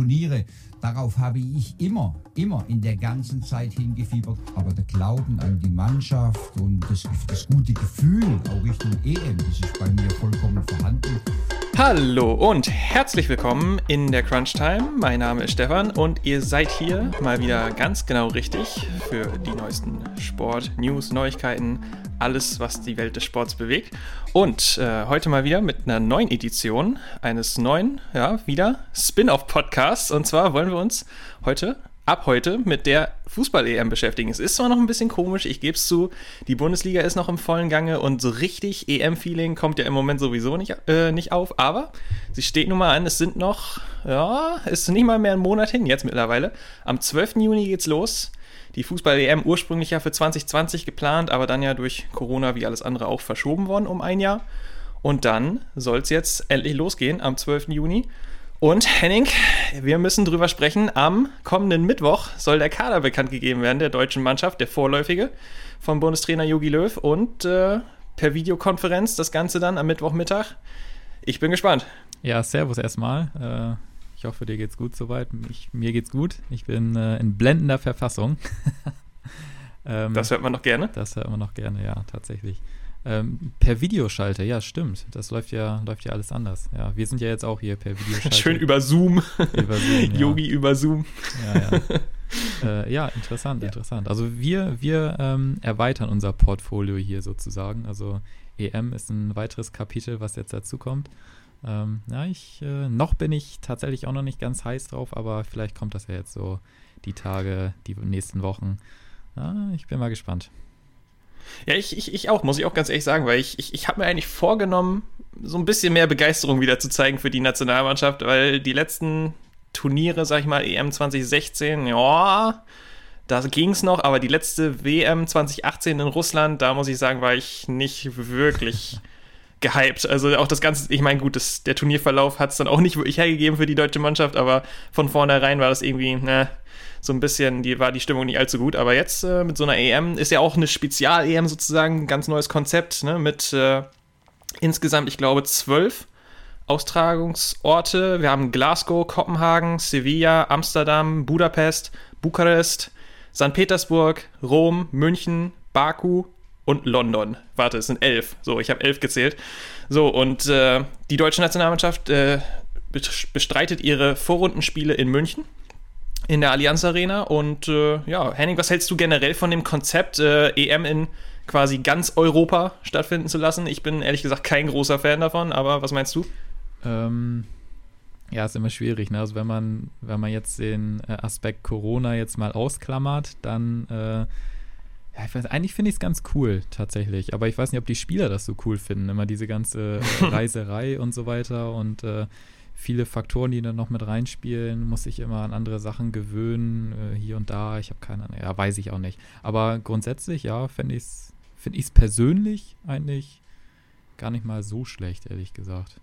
Turniere. Darauf habe ich immer, immer in der ganzen Zeit hingefiebert. Aber der Glauben an die Mannschaft und das, das gute Gefühl auch Richtung EM, das ist bei mir vollkommen vorhanden. Hallo und herzlich willkommen in der Crunch Time. Mein Name ist Stefan und ihr seid hier mal wieder ganz genau richtig für die neuesten Sport, News, Neuigkeiten, alles, was die Welt des Sports bewegt. Und äh, heute mal wieder mit einer neuen Edition eines neuen, ja, wieder Spin-off-Podcasts. Und zwar wollen wir uns heute, ab heute, mit der Fußball-EM beschäftigen. Es ist zwar noch ein bisschen komisch, ich gebe es zu, die Bundesliga ist noch im vollen Gange und so richtig EM-Feeling kommt ja im Moment sowieso nicht, äh, nicht auf, aber sie steht nun mal an, es sind noch, ja, ist nicht mal mehr ein Monat hin jetzt mittlerweile. Am 12. Juni geht's los die Fußball-EM ursprünglich ja für 2020 geplant, aber dann ja durch Corona wie alles andere auch verschoben worden um ein Jahr. Und dann soll es jetzt endlich losgehen am 12. Juni. Und Henning, wir müssen drüber sprechen. Am kommenden Mittwoch soll der Kader bekannt gegeben werden, der deutschen Mannschaft, der vorläufige, vom Bundestrainer Jogi Löw. Und äh, per Videokonferenz das Ganze dann am Mittwochmittag. Ich bin gespannt. Ja, Servus erstmal. Äh ich hoffe, dir geht's gut soweit. Ich, mir geht's gut. Ich bin äh, in blendender Verfassung. ähm, das hört man noch gerne? Das hört man noch gerne, ja, tatsächlich. Ähm, per Videoschalter, ja, stimmt. Das läuft ja, läuft ja alles anders. Ja, wir sind ja jetzt auch hier per Videoschalter. Schön über Zoom. Über Zoom ja. Yogi über Zoom. Ja, ja. äh, ja interessant, interessant. Also wir, wir ähm, erweitern unser Portfolio hier sozusagen. Also EM ist ein weiteres Kapitel, was jetzt dazu kommt. Ähm, ja, ich, äh, noch bin ich tatsächlich auch noch nicht ganz heiß drauf, aber vielleicht kommt das ja jetzt so die Tage, die nächsten Wochen. Ja, ich bin mal gespannt. Ja, ich, ich, ich auch, muss ich auch ganz ehrlich sagen, weil ich, ich, ich habe mir eigentlich vorgenommen, so ein bisschen mehr Begeisterung wieder zu zeigen für die Nationalmannschaft, weil die letzten Turniere, sag ich mal, EM 2016, ja, da ging es noch, aber die letzte WM 2018 in Russland, da muss ich sagen, war ich nicht wirklich gehypt. Also auch das Ganze, ich meine, gut, das, der Turnierverlauf hat es dann auch nicht wirklich hergegeben für die deutsche Mannschaft, aber von vornherein war das irgendwie, ne, so ein bisschen, die war die Stimmung nicht allzu gut. Aber jetzt äh, mit so einer EM ist ja auch eine Spezial-EM sozusagen, ein ganz neues Konzept, ne, mit äh, insgesamt, ich glaube, zwölf Austragungsorte. Wir haben Glasgow, Kopenhagen, Sevilla, Amsterdam, Budapest, Bukarest, St. Petersburg, Rom, München, Baku, und London. Warte, es sind elf. So, ich habe elf gezählt. So, und äh, die deutsche Nationalmannschaft äh, bestreitet ihre Vorrundenspiele in München in der Allianz Arena. Und äh, ja, Henning, was hältst du generell von dem Konzept, äh, EM in quasi ganz Europa stattfinden zu lassen? Ich bin ehrlich gesagt kein großer Fan davon, aber was meinst du? Ähm, ja, ist immer schwierig. Ne? Also wenn man, wenn man jetzt den äh, Aspekt Corona jetzt mal ausklammert, dann äh, ja, ich weiß, eigentlich finde ich es ganz cool, tatsächlich. Aber ich weiß nicht, ob die Spieler das so cool finden. Immer diese ganze äh, Reiserei und so weiter und äh, viele Faktoren, die dann noch mit reinspielen, muss ich immer an andere Sachen gewöhnen, äh, hier und da. Ich habe keine Ahnung, ja, weiß ich auch nicht. Aber grundsätzlich, ja, finde ich es find ich's persönlich eigentlich gar nicht mal so schlecht, ehrlich gesagt.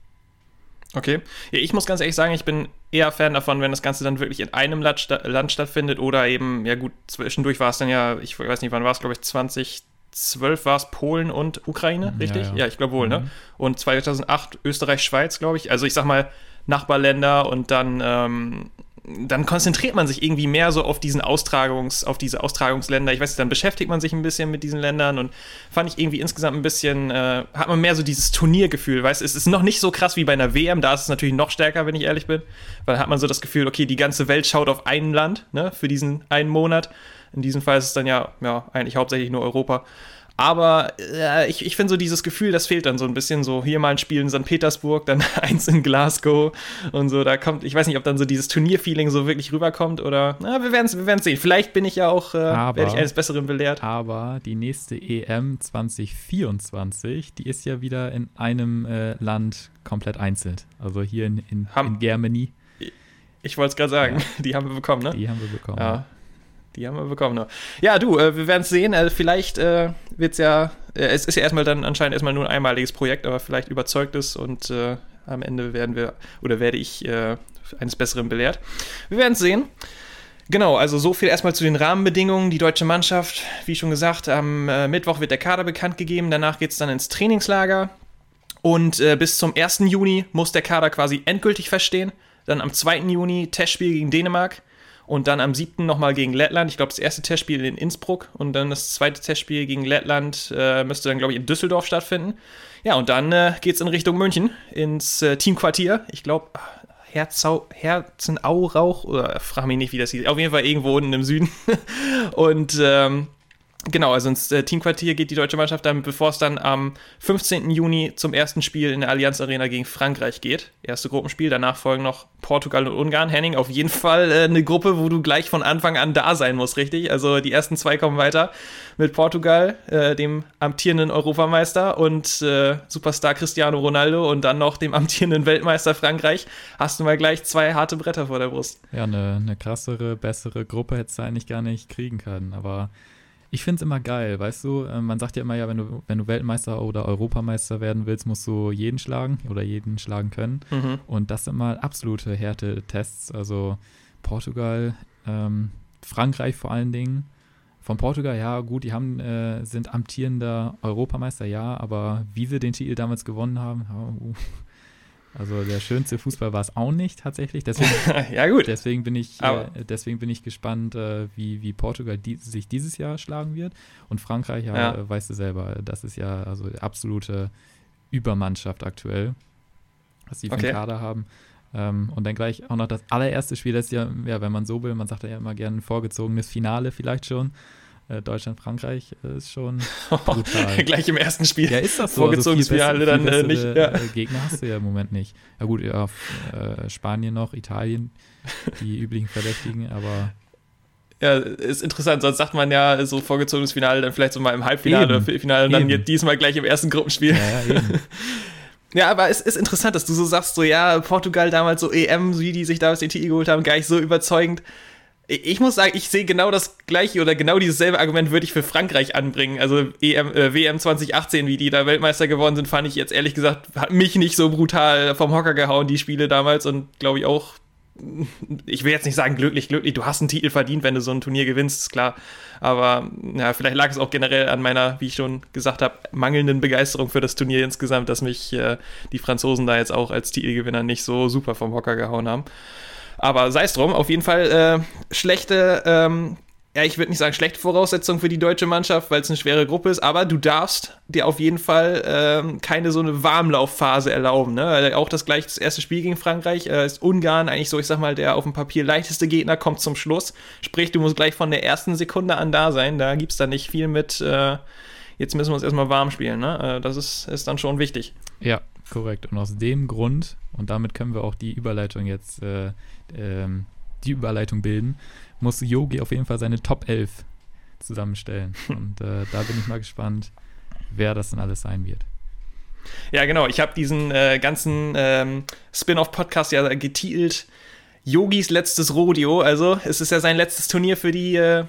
Okay. Ja, ich muss ganz ehrlich sagen, ich bin eher Fan davon, wenn das Ganze dann wirklich in einem Land, stattfindet oder eben, ja gut, zwischendurch war es dann ja, ich weiß nicht, wann war es, glaube ich, 2012 war es Polen und Ukraine, richtig? Ja, ja. ja ich glaube wohl, ne? mhm. ne? Und 2008 Österreich, Schweiz, glaube ich. Also ich sag mal, Nachbarländer und dann ähm, dann konzentriert man sich irgendwie mehr so auf diesen Austragungs, auf diese Austragungsländer. Ich weiß nicht, dann beschäftigt man sich ein bisschen mit diesen Ländern und fand ich irgendwie insgesamt ein bisschen, äh, hat man mehr so dieses Turniergefühl, weißt es ist noch nicht so krass wie bei einer WM, da ist es natürlich noch stärker, wenn ich ehrlich bin, weil hat man so das Gefühl, okay, die ganze Welt schaut auf ein Land, ne, für diesen einen Monat. In diesem Fall ist es dann ja, ja, eigentlich hauptsächlich nur Europa. Aber äh, ich, ich finde so dieses Gefühl, das fehlt dann so ein bisschen. So hier mal ein Spiel in St. Petersburg, dann eins in Glasgow und so. Da kommt, ich weiß nicht, ob dann so dieses Turnierfeeling so wirklich rüberkommt oder na, wir werden es wir sehen. Vielleicht bin ich ja auch, äh, werde ich eines Besseren belehrt. Aber die nächste EM 2024, die ist ja wieder in einem äh, Land komplett einzeln. Also hier in, in, in Germany. Ich wollte es gerade sagen, ja. die haben wir bekommen, ne? Die haben wir bekommen. Ja. Die haben wir bekommen. Ne? Ja, du, äh, wir werden es sehen. Also vielleicht äh, wird es ja, äh, es ist ja erstmal dann anscheinend erstmal nur ein einmaliges Projekt, aber vielleicht überzeugt es und äh, am Ende werden wir oder werde ich äh, eines Besseren belehrt. Wir werden es sehen. Genau, also so viel erstmal zu den Rahmenbedingungen. Die deutsche Mannschaft, wie schon gesagt, am äh, Mittwoch wird der Kader bekannt gegeben. Danach geht es dann ins Trainingslager. Und bis zum 1. Juni muss der Kader quasi endgültig verstehen Dann am 2. Juni Testspiel gegen Dänemark und dann am 7. nochmal gegen Lettland. Ich glaube, das erste Testspiel in Innsbruck und dann das zweite Testspiel gegen Lettland äh, müsste dann, glaube ich, in Düsseldorf stattfinden. Ja, und dann äh, geht es in Richtung München ins äh, Teamquartier. Ich glaube, Herzau, Herzenaurauch, oder frag mich nicht, wie das hieß. Auf jeden Fall irgendwo unten im Süden. und ähm, Genau, also ins äh, Teamquartier geht die deutsche Mannschaft dann, bevor es dann am 15. Juni zum ersten Spiel in der Allianz Arena gegen Frankreich geht. Erste Gruppenspiel, danach folgen noch Portugal und Ungarn. Henning, auf jeden Fall äh, eine Gruppe, wo du gleich von Anfang an da sein musst, richtig? Also die ersten zwei kommen weiter mit Portugal, äh, dem amtierenden Europameister und äh, Superstar Cristiano Ronaldo und dann noch dem amtierenden Weltmeister Frankreich. Hast du mal gleich zwei harte Bretter vor der Brust. Ja, eine, eine krassere, bessere Gruppe hättest du eigentlich gar nicht kriegen können, aber ich finde es immer geil, weißt du? Äh, man sagt ja immer, ja, wenn du, wenn du Weltmeister oder Europameister werden willst, musst du jeden schlagen oder jeden schlagen können. Mhm. Und das sind mal absolute Härte-Tests. Also Portugal, ähm, Frankreich vor allen Dingen. Von Portugal, ja, gut, die haben, äh, sind amtierender Europameister, ja, aber wie sie den Titel damals gewonnen haben, uh, also der schönste Fußball war es auch nicht tatsächlich. Deswegen, ja gut. Deswegen bin ich, äh, deswegen bin ich gespannt, äh, wie, wie Portugal die, sich dieses Jahr schlagen wird. Und Frankreich, ja, ja. Äh, weißt du selber, das ist ja also absolute Übermannschaft aktuell, was sie für okay. Kader haben. Ähm, und dann gleich auch noch das allererste Spiel, das ist ja, ja, wenn man so will, man sagt ja immer gerne ein vorgezogenes Finale vielleicht schon. Äh, Deutschland-Frankreich äh, ist schon brutal. Gleich im ersten Spiel. Ja, ist das so. Vorgezogenes also Finale dann äh, nicht. Ja. Gegner hast du ja im Moment nicht. Ja gut, ja, äh, Spanien noch, Italien, die üblichen Verdächtigen, aber ja, ist interessant, sonst sagt man ja so vorgezogenes Finale, dann vielleicht so mal im Halbfinale eben. oder Viertelfinale und dann eben. diesmal gleich im ersten Gruppenspiel. Ja, ja. Ja, aber es ist interessant, dass du so sagst, so ja, Portugal damals so EM, wie die sich damals den Titel geholt haben, gar nicht so überzeugend. Ich muss sagen, ich sehe genau das gleiche oder genau dieses selbe Argument würde ich für Frankreich anbringen. Also EM, äh, WM 2018, wie die da Weltmeister geworden sind, fand ich jetzt ehrlich gesagt, hat mich nicht so brutal vom Hocker gehauen, die Spiele damals und glaube ich auch, ich will jetzt nicht sagen glücklich, glücklich, du hast einen Titel verdient, wenn du so ein Turnier gewinnst, ist klar. Aber ja, vielleicht lag es auch generell an meiner, wie ich schon gesagt habe, mangelnden Begeisterung für das Turnier insgesamt, dass mich äh, die Franzosen da jetzt auch als Titelgewinner nicht so super vom Hocker gehauen haben. Aber sei es drum, auf jeden Fall äh, schlechte, ähm, ja, ich würde nicht sagen schlechte Voraussetzungen für die deutsche Mannschaft, weil es eine schwere Gruppe ist, aber du darfst dir auf jeden Fall ähm, keine so eine Warmlaufphase erlauben. Ne? Auch das gleich das erste Spiel gegen Frankreich äh, ist Ungarn eigentlich so, ich sag mal, der auf dem Papier leichteste Gegner kommt zum Schluss. Sprich, du musst gleich von der ersten Sekunde an da sein. Da gibt es dann nicht viel mit, äh, jetzt müssen wir uns erstmal warm spielen. Ne? Äh, das ist, ist dann schon wichtig. Ja, korrekt. Und aus dem Grund, und damit können wir auch die Überleitung jetzt äh, ähm, die Überleitung bilden, muss Yogi auf jeden Fall seine Top 11 zusammenstellen. Und äh, da bin ich mal gespannt, wer das dann alles sein wird. Ja, genau. Ich habe diesen äh, ganzen ähm, Spin-off-Podcast ja getitelt Yogis letztes Rodeo. Also es ist ja sein letztes Turnier für die äh,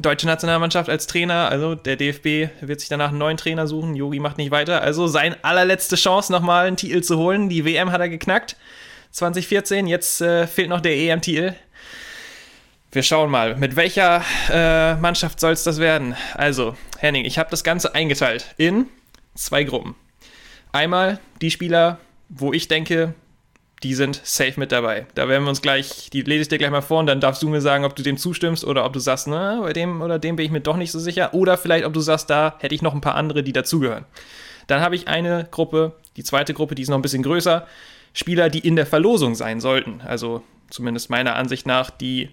deutsche Nationalmannschaft als Trainer. Also der DFB wird sich danach einen neuen Trainer suchen. Yogi macht nicht weiter. Also seine allerletzte Chance, nochmal einen Titel zu holen. Die WM hat er geknackt. 2014. Jetzt äh, fehlt noch der EM-Titel. Wir schauen mal, mit welcher äh, Mannschaft soll es das werden? Also, Henning, ich habe das Ganze eingeteilt in zwei Gruppen. Einmal die Spieler, wo ich denke, die sind safe mit dabei. Da werden wir uns gleich, die lese ich dir gleich mal vor und dann darfst du mir sagen, ob du dem zustimmst oder ob du sagst, na, bei dem oder dem bin ich mir doch nicht so sicher. Oder vielleicht, ob du sagst, da hätte ich noch ein paar andere, die dazugehören. Dann habe ich eine Gruppe, die zweite Gruppe, die ist noch ein bisschen größer. Spieler, die in der Verlosung sein sollten. Also zumindest meiner Ansicht nach, die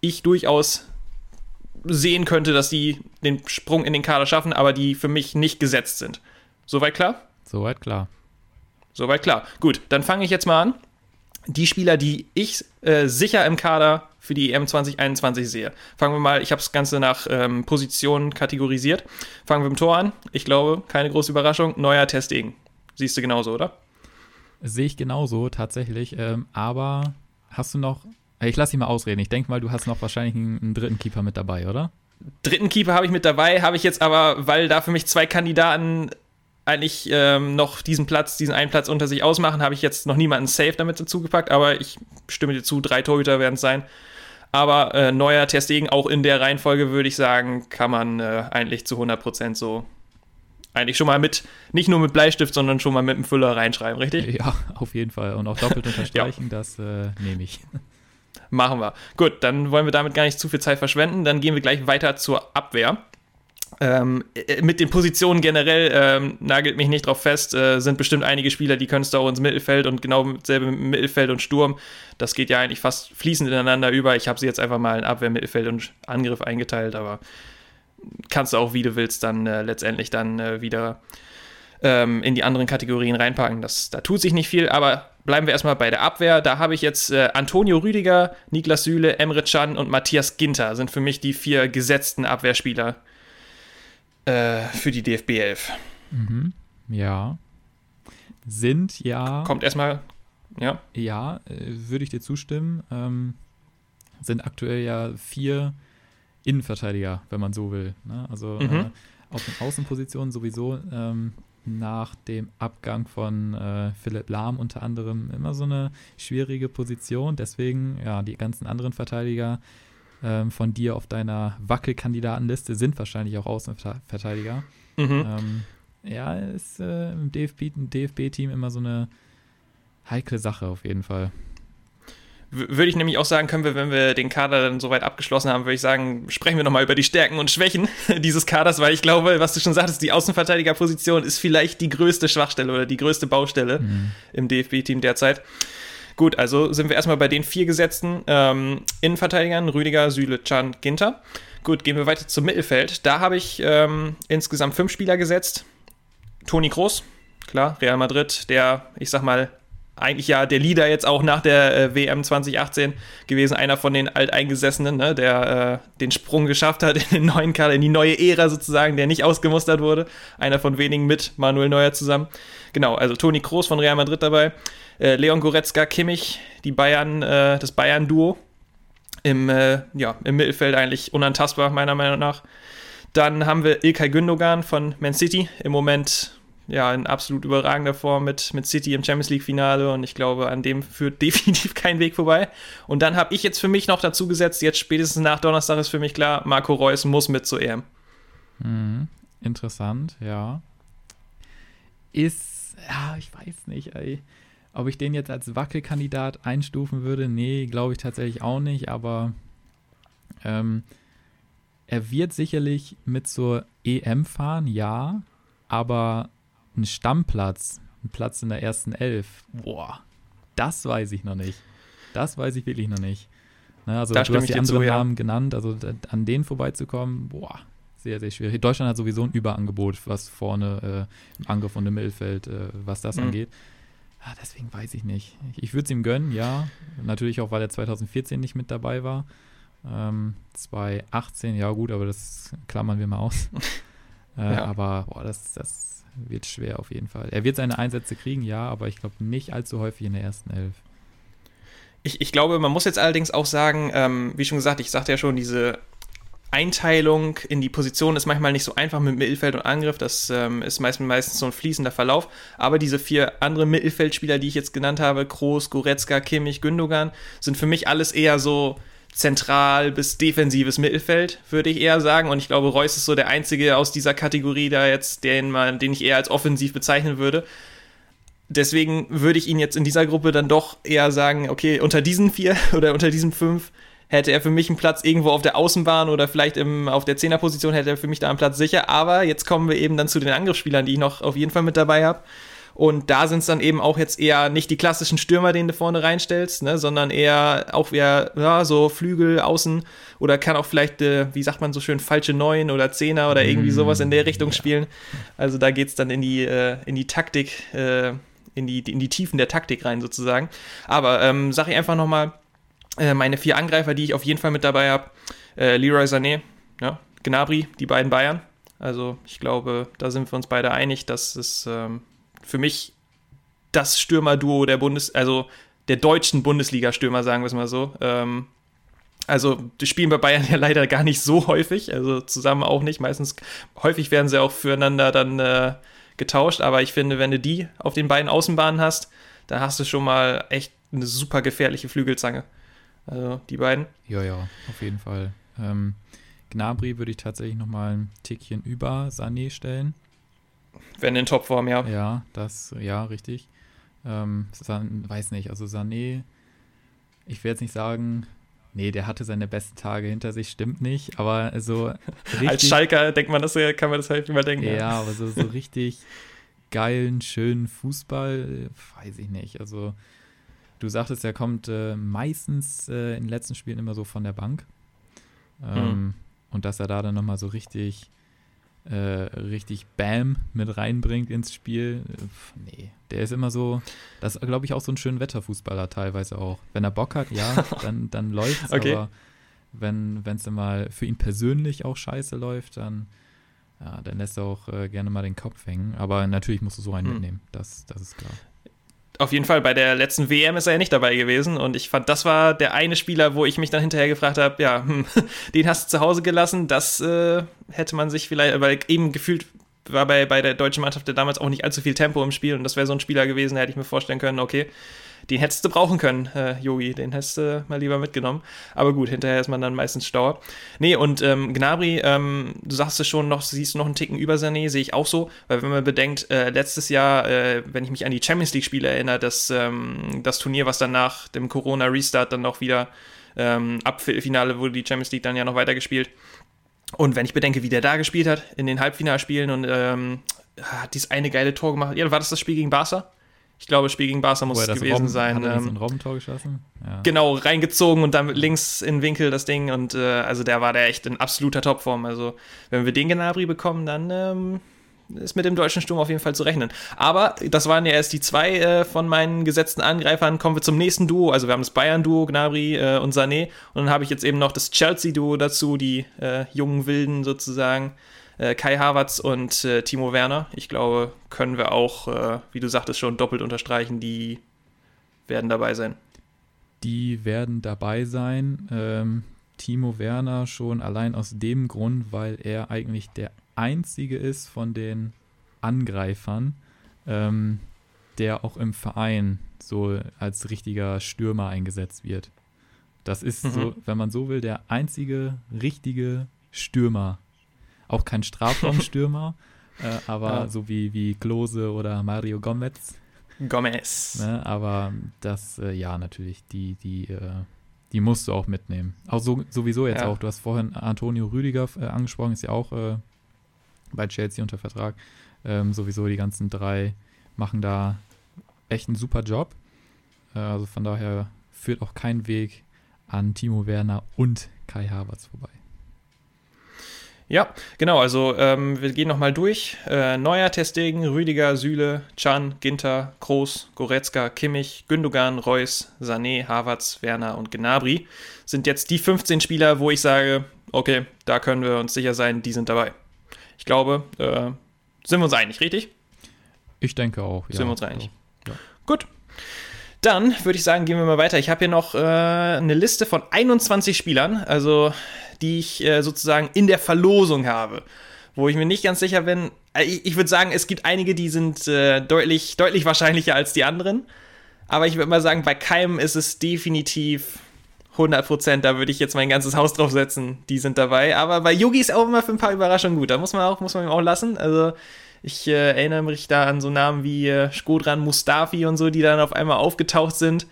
ich durchaus sehen könnte, dass die den Sprung in den Kader schaffen, aber die für mich nicht gesetzt sind. Soweit klar? Soweit klar. Soweit klar. Gut, dann fange ich jetzt mal an. Die Spieler, die ich äh, sicher im Kader für die EM 2021 sehe. Fangen wir mal, ich habe das Ganze nach ähm, Positionen kategorisiert. Fangen wir im Tor an. Ich glaube, keine große Überraschung. Neuer Testing. Siehst du genauso, oder? Sehe ich genauso, tatsächlich. Ähm, aber hast du noch. Ich lasse dich mal ausreden. Ich denke mal, du hast noch wahrscheinlich einen, einen dritten Keeper mit dabei, oder? Dritten Keeper habe ich mit dabei, habe ich jetzt aber, weil da für mich zwei Kandidaten eigentlich ähm, noch diesen Platz, diesen einen Platz unter sich ausmachen, habe ich jetzt noch niemanden safe damit dazugepackt, aber ich stimme dir zu, drei Torhüter werden es sein. Aber äh, neuer Testegen, auch in der Reihenfolge würde ich sagen, kann man äh, eigentlich zu 100% so eigentlich schon mal mit, nicht nur mit Bleistift, sondern schon mal mit dem Füller reinschreiben, richtig? Ja, auf jeden Fall. Und auch doppelt unterstreichen, ja. das äh, nehme ich. Machen wir. Gut, dann wollen wir damit gar nicht zu viel Zeit verschwenden. Dann gehen wir gleich weiter zur Abwehr. Ähm, äh, mit den Positionen generell ähm, nagelt mich nicht drauf fest, äh, sind bestimmt einige Spieler, die können es auch ins Mittelfeld und genau dasselbe mit Mittelfeld und Sturm. Das geht ja eigentlich fast fließend ineinander über. Ich habe sie jetzt einfach mal in Abwehr, Mittelfeld und Angriff eingeteilt, aber kannst du auch, wie du willst, dann äh, letztendlich dann äh, wieder ähm, in die anderen Kategorien reinpacken. Das, da tut sich nicht viel, aber bleiben wir erstmal bei der Abwehr. Da habe ich jetzt äh, Antonio Rüdiger, Niklas Süle, Emre Can und Matthias Ginter sind für mich die vier gesetzten Abwehrspieler äh, für die DFB 11. Mhm. Ja. Sind ja. Kommt erstmal, ja. Ja, äh, würde ich dir zustimmen. Ähm, sind aktuell ja vier Innenverteidiger, wenn man so will. Ne? Also mhm. äh, auf den Außenpositionen sowieso ähm, nach dem Abgang von äh, Philipp Lahm unter anderem immer so eine schwierige Position. Deswegen, ja, die ganzen anderen Verteidiger ähm, von dir auf deiner Wackelkandidatenliste sind wahrscheinlich auch Außenverteidiger. Mhm. Ähm, ja, ist äh, im DFB-Team DFB immer so eine heikle Sache auf jeden Fall. Würde ich nämlich auch sagen, können wir, wenn wir den Kader dann soweit abgeschlossen haben, würde ich sagen, sprechen wir nochmal über die Stärken und Schwächen dieses Kaders, weil ich glaube, was du schon sagtest, die Außenverteidigerposition ist vielleicht die größte Schwachstelle oder die größte Baustelle mhm. im DFB-Team derzeit. Gut, also sind wir erstmal bei den vier gesetzten ähm, Innenverteidigern, Rüdiger, Süle, Can, Ginter. Gut, gehen wir weiter zum Mittelfeld. Da habe ich ähm, insgesamt fünf Spieler gesetzt. Toni Kroos, klar, Real Madrid, der, ich sag mal, eigentlich ja der Leader jetzt auch nach der äh, WM 2018 gewesen, einer von den Alteingesessenen, ne, der äh, den Sprung geschafft hat in den neuen Kader, in die neue Ära sozusagen, der nicht ausgemustert wurde. Einer von wenigen mit Manuel Neuer zusammen. Genau, also Toni Kroos von Real Madrid dabei. Äh, Leon Goretzka, Kimmich, die Bayern, äh, das Bayern-Duo im, äh, ja, im Mittelfeld eigentlich unantastbar, meiner Meinung nach. Dann haben wir Ilkay Gündogan von Man City, im Moment ja in absolut überragender Form mit, mit City im Champions League-Finale und ich glaube, an dem führt definitiv kein Weg vorbei. Und dann habe ich jetzt für mich noch dazu gesetzt, jetzt spätestens nach Donnerstag ist für mich klar, Marco Reus muss mit zur EM. Mhm. Interessant, ja. Ist, ja, ich weiß nicht, ey. Ob ich den jetzt als Wackelkandidat einstufen würde, nee, glaube ich tatsächlich auch nicht, aber ähm, er wird sicherlich mit zur EM fahren, ja, aber ein Stammplatz, ein Platz in der ersten Elf, boah, das weiß ich noch nicht. Das weiß ich wirklich noch nicht. Ne, also da du hast die anderen so, Namen genannt, also an denen vorbeizukommen, boah, sehr, sehr schwierig. Deutschland hat sowieso ein Überangebot, was vorne äh, im Angriff und im Mittelfeld, äh, was das mhm. angeht. Ja, deswegen weiß ich nicht. Ich, ich würde es ihm gönnen, ja. Natürlich auch, weil er 2014 nicht mit dabei war. Ähm, 2018, ja gut, aber das klammern wir mal aus. äh, ja. Aber boah, das, das wird schwer auf jeden Fall. Er wird seine Einsätze kriegen, ja, aber ich glaube nicht allzu häufig in der ersten Elf. Ich, ich glaube, man muss jetzt allerdings auch sagen, ähm, wie schon gesagt, ich sagte ja schon, diese Einteilung in die Position ist manchmal nicht so einfach mit Mittelfeld und Angriff. Das ähm, ist meistens, meistens so ein fließender Verlauf. Aber diese vier anderen Mittelfeldspieler, die ich jetzt genannt habe, Kroos, Goretzka, Kimmich, Gündogan, sind für mich alles eher so zentral bis defensives Mittelfeld, würde ich eher sagen. Und ich glaube, Reus ist so der einzige aus dieser Kategorie da jetzt, den, man, den ich eher als offensiv bezeichnen würde. Deswegen würde ich ihn jetzt in dieser Gruppe dann doch eher sagen, okay, unter diesen vier oder unter diesen fünf hätte er für mich einen Platz irgendwo auf der Außenbahn oder vielleicht im, auf der Zehnerposition hätte er für mich da einen Platz sicher. Aber jetzt kommen wir eben dann zu den Angriffsspielern, die ich noch auf jeden Fall mit dabei habe. Und da sind es dann eben auch jetzt eher nicht die klassischen Stürmer, den du vorne reinstellst, ne, sondern eher auch eher ja, so Flügel, Außen oder kann auch vielleicht, äh, wie sagt man so schön, falsche Neun oder Zehner oder irgendwie sowas in der Richtung spielen. Also da geht es dann in die, äh, in die Taktik, äh, in, die, in die Tiefen der Taktik rein sozusagen. Aber ähm, sag ich einfach nochmal, äh, meine vier Angreifer, die ich auf jeden Fall mit dabei habe, äh, Leroy Sané, ja, Gnabry, die beiden Bayern. Also ich glaube, da sind wir uns beide einig, dass es ähm, für mich das Stürmerduo der Bundes, also der deutschen Bundesliga-Stürmer, sagen wir es mal so. Ähm, also die spielen bei Bayern ja leider gar nicht so häufig, also zusammen auch nicht. Meistens häufig werden sie auch füreinander dann äh, getauscht, aber ich finde, wenn du die auf den beiden Außenbahnen hast, dann hast du schon mal echt eine super gefährliche Flügelzange. Also die beiden. Ja, ja, auf jeden Fall. Ähm, Gnabry würde ich tatsächlich noch mal ein Tickchen über Sané stellen. Wenn in Topform, ja. Ja, das, ja, richtig. Ähm, San, weiß nicht, also Sané, ich will jetzt nicht sagen, nee, der hatte seine besten Tage hinter sich, stimmt nicht, aber so richtig, Als Schalker denkt man das, kann man das halt überdenken. Ja, ja. aber so, so richtig geilen, schönen Fußball, weiß ich nicht. Also du sagtest, er kommt äh, meistens äh, in den letzten Spielen immer so von der Bank. Ähm, mhm. Und dass er da dann nochmal so richtig äh, richtig Bam mit reinbringt ins Spiel. Pff, nee, der ist immer so, das ist, glaube ich, auch so ein schöner Wetterfußballer teilweise auch. Wenn er Bock hat, ja, dann, dann läuft es, okay. aber wenn es dann mal für ihn persönlich auch scheiße läuft, dann, ja, dann lässt er auch äh, gerne mal den Kopf hängen. Aber natürlich musst du so einen hm. mitnehmen, das, das ist klar auf jeden Fall bei der letzten WM ist er ja nicht dabei gewesen und ich fand, das war der eine Spieler, wo ich mich dann hinterher gefragt habe, ja, hm, den hast du zu Hause gelassen, das äh, hätte man sich vielleicht, weil eben gefühlt war bei, bei der deutschen Mannschaft ja damals auch nicht allzu viel Tempo im Spiel und das wäre so ein Spieler gewesen, hätte ich mir vorstellen können, okay, den hättest du brauchen können, äh, Yogi. Den hättest du mal lieber mitgenommen. Aber gut, hinterher ist man dann meistens stauer. Nee, und ähm, Gnabry, ähm, du sagst es schon noch, siehst du noch einen Ticken über Sané, sehe ich auch so. Weil wenn man bedenkt, äh, letztes Jahr, äh, wenn ich mich an die Champions League-Spiele erinnere, das, ähm, das Turnier, was dann nach dem Corona-Restart dann noch wieder ähm, ab Finale wurde die Champions League dann ja noch weitergespielt. Und wenn ich bedenke, wie der da gespielt hat in den Halbfinalspielen und ähm, hat dieses eine geile Tor gemacht. Ja, war das das Spiel gegen Barca? Ich glaube, Spiel gegen Barca muss es gewesen Robben, sein. Hat er ähm, ein Robbentor geschossen? Ja. Genau, reingezogen und dann links in Winkel das Ding. Und äh, also der war da echt in absoluter Topform. Also, wenn wir den Gnabry bekommen, dann ähm, ist mit dem deutschen Sturm auf jeden Fall zu rechnen. Aber das waren ja erst die zwei äh, von meinen gesetzten Angreifern. Kommen wir zum nächsten Duo. Also wir haben das Bayern-Duo, Gnabry äh, und Sané. Und dann habe ich jetzt eben noch das Chelsea-Duo dazu, die äh, jungen Wilden sozusagen äh, Kai Havertz und äh, Timo Werner. Ich glaube, können wir auch, äh, wie du sagtest, schon doppelt unterstreichen, die werden dabei sein. Die werden dabei sein. Ähm, Timo Werner schon allein aus dem Grund, weil er eigentlich der einzige ist von den Angreifern, ähm, der auch im Verein so als richtiger Stürmer eingesetzt wird. Das ist mhm. so, wenn man so will, der einzige richtige Stürmer auch kein Strafraumstürmer, äh, aber ja. so wie, wie Klose oder Mario Gomez. Gomez. Ne, aber das, äh, ja, natürlich, die, die, äh, die musst du auch mitnehmen. Auch so, sowieso jetzt ja. auch. Du hast vorhin Antonio Rüdiger äh, angesprochen, ist ja auch äh, bei Chelsea unter Vertrag. Ähm, sowieso die ganzen drei machen da echt einen super Job. Äh, also von daher führt auch kein Weg an Timo Werner und Kai Havertz vorbei. Ja, genau, also ähm, wir gehen nochmal durch. Äh, Neuer, Testegen, Rüdiger, Süle, Chan, Ginter, Groß, Goretzka, Kimmich, Gündogan, Reus, Sané, Havertz, Werner und Gnabry sind jetzt die 15 Spieler, wo ich sage, okay, da können wir uns sicher sein, die sind dabei. Ich glaube, äh, sind wir uns einig, richtig? Ich denke auch, ja. Sind wir uns einig. Ja. Gut. Dann würde ich sagen, gehen wir mal weiter. Ich habe hier noch äh, eine Liste von 21 Spielern. Also die ich äh, sozusagen in der Verlosung habe. Wo ich mir nicht ganz sicher bin. Äh, ich, ich würde sagen, es gibt einige, die sind äh, deutlich, deutlich wahrscheinlicher als die anderen. Aber ich würde mal sagen, bei keinem ist es definitiv 100% Da würde ich jetzt mein ganzes Haus drauf setzen. Die sind dabei. Aber bei Yugi ist auch immer für ein paar Überraschungen gut. Da muss man auch, muss man ihm auch lassen. Also, ich äh, erinnere mich da an so Namen wie äh, Skodran Mustafi und so, die dann auf einmal aufgetaucht sind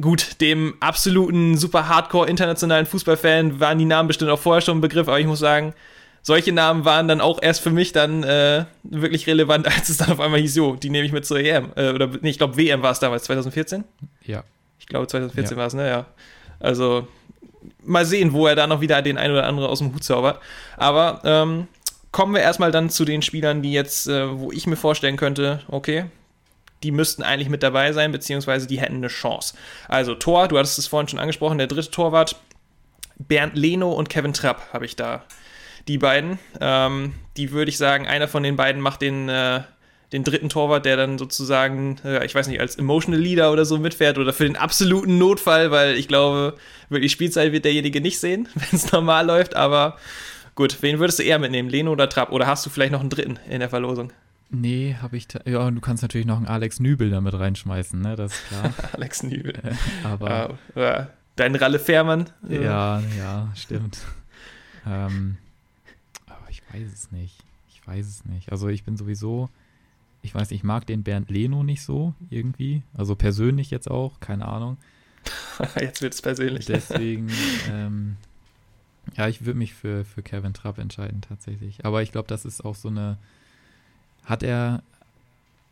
gut, dem absoluten super Hardcore internationalen Fußballfan waren die Namen bestimmt auch vorher schon ein Begriff, aber ich muss sagen, solche Namen waren dann auch erst für mich dann äh, wirklich relevant, als es dann auf einmal hieß, jo, die nehme ich mit zur EM. Äh, oder nee, ich glaube, WM war es damals, 2014? Ja. Ich glaube, 2014 ja. war es, ne? Ja. Also, mal sehen, wo er da noch wieder den einen oder anderen aus dem Hut zaubert. Aber ähm, kommen wir erstmal dann zu den Spielern, die jetzt, äh, wo ich mir vorstellen könnte, okay, die müssten eigentlich mit dabei sein, beziehungsweise die hätten eine Chance. Also Tor, du hattest es vorhin schon angesprochen, der dritte Torwart, Bernd Leno und Kevin Trapp habe ich da. Die beiden, ähm, die würde ich sagen, einer von den beiden macht den, äh, den dritten Torwart, der dann sozusagen, äh, ich weiß nicht, als Emotional Leader oder so mitfährt oder für den absoluten Notfall, weil ich glaube, wirklich Spielzeit wird derjenige nicht sehen, wenn es normal läuft, aber gut, wen würdest du eher mitnehmen, Leno oder Trapp? Oder hast du vielleicht noch einen dritten in der Verlosung? Nee, habe ich. Ja, und du kannst natürlich noch einen Alex Nübel damit reinschmeißen, ne? Das ist klar. Alex Nübel. Aber. Ja, dein Ralle Fährmann. Ja, ja, stimmt. ähm, aber ich weiß es nicht. Ich ich weiß es nicht. Also ich bin sowieso, ich weiß nicht, ich mag den Bernd Leno nicht so irgendwie. Also persönlich jetzt auch, keine Ahnung. jetzt wird es persönlich. Deswegen, ähm, ja, ich würde mich für, für Kevin Trapp entscheiden tatsächlich. Aber ich glaube, das ist auch so eine. Hat er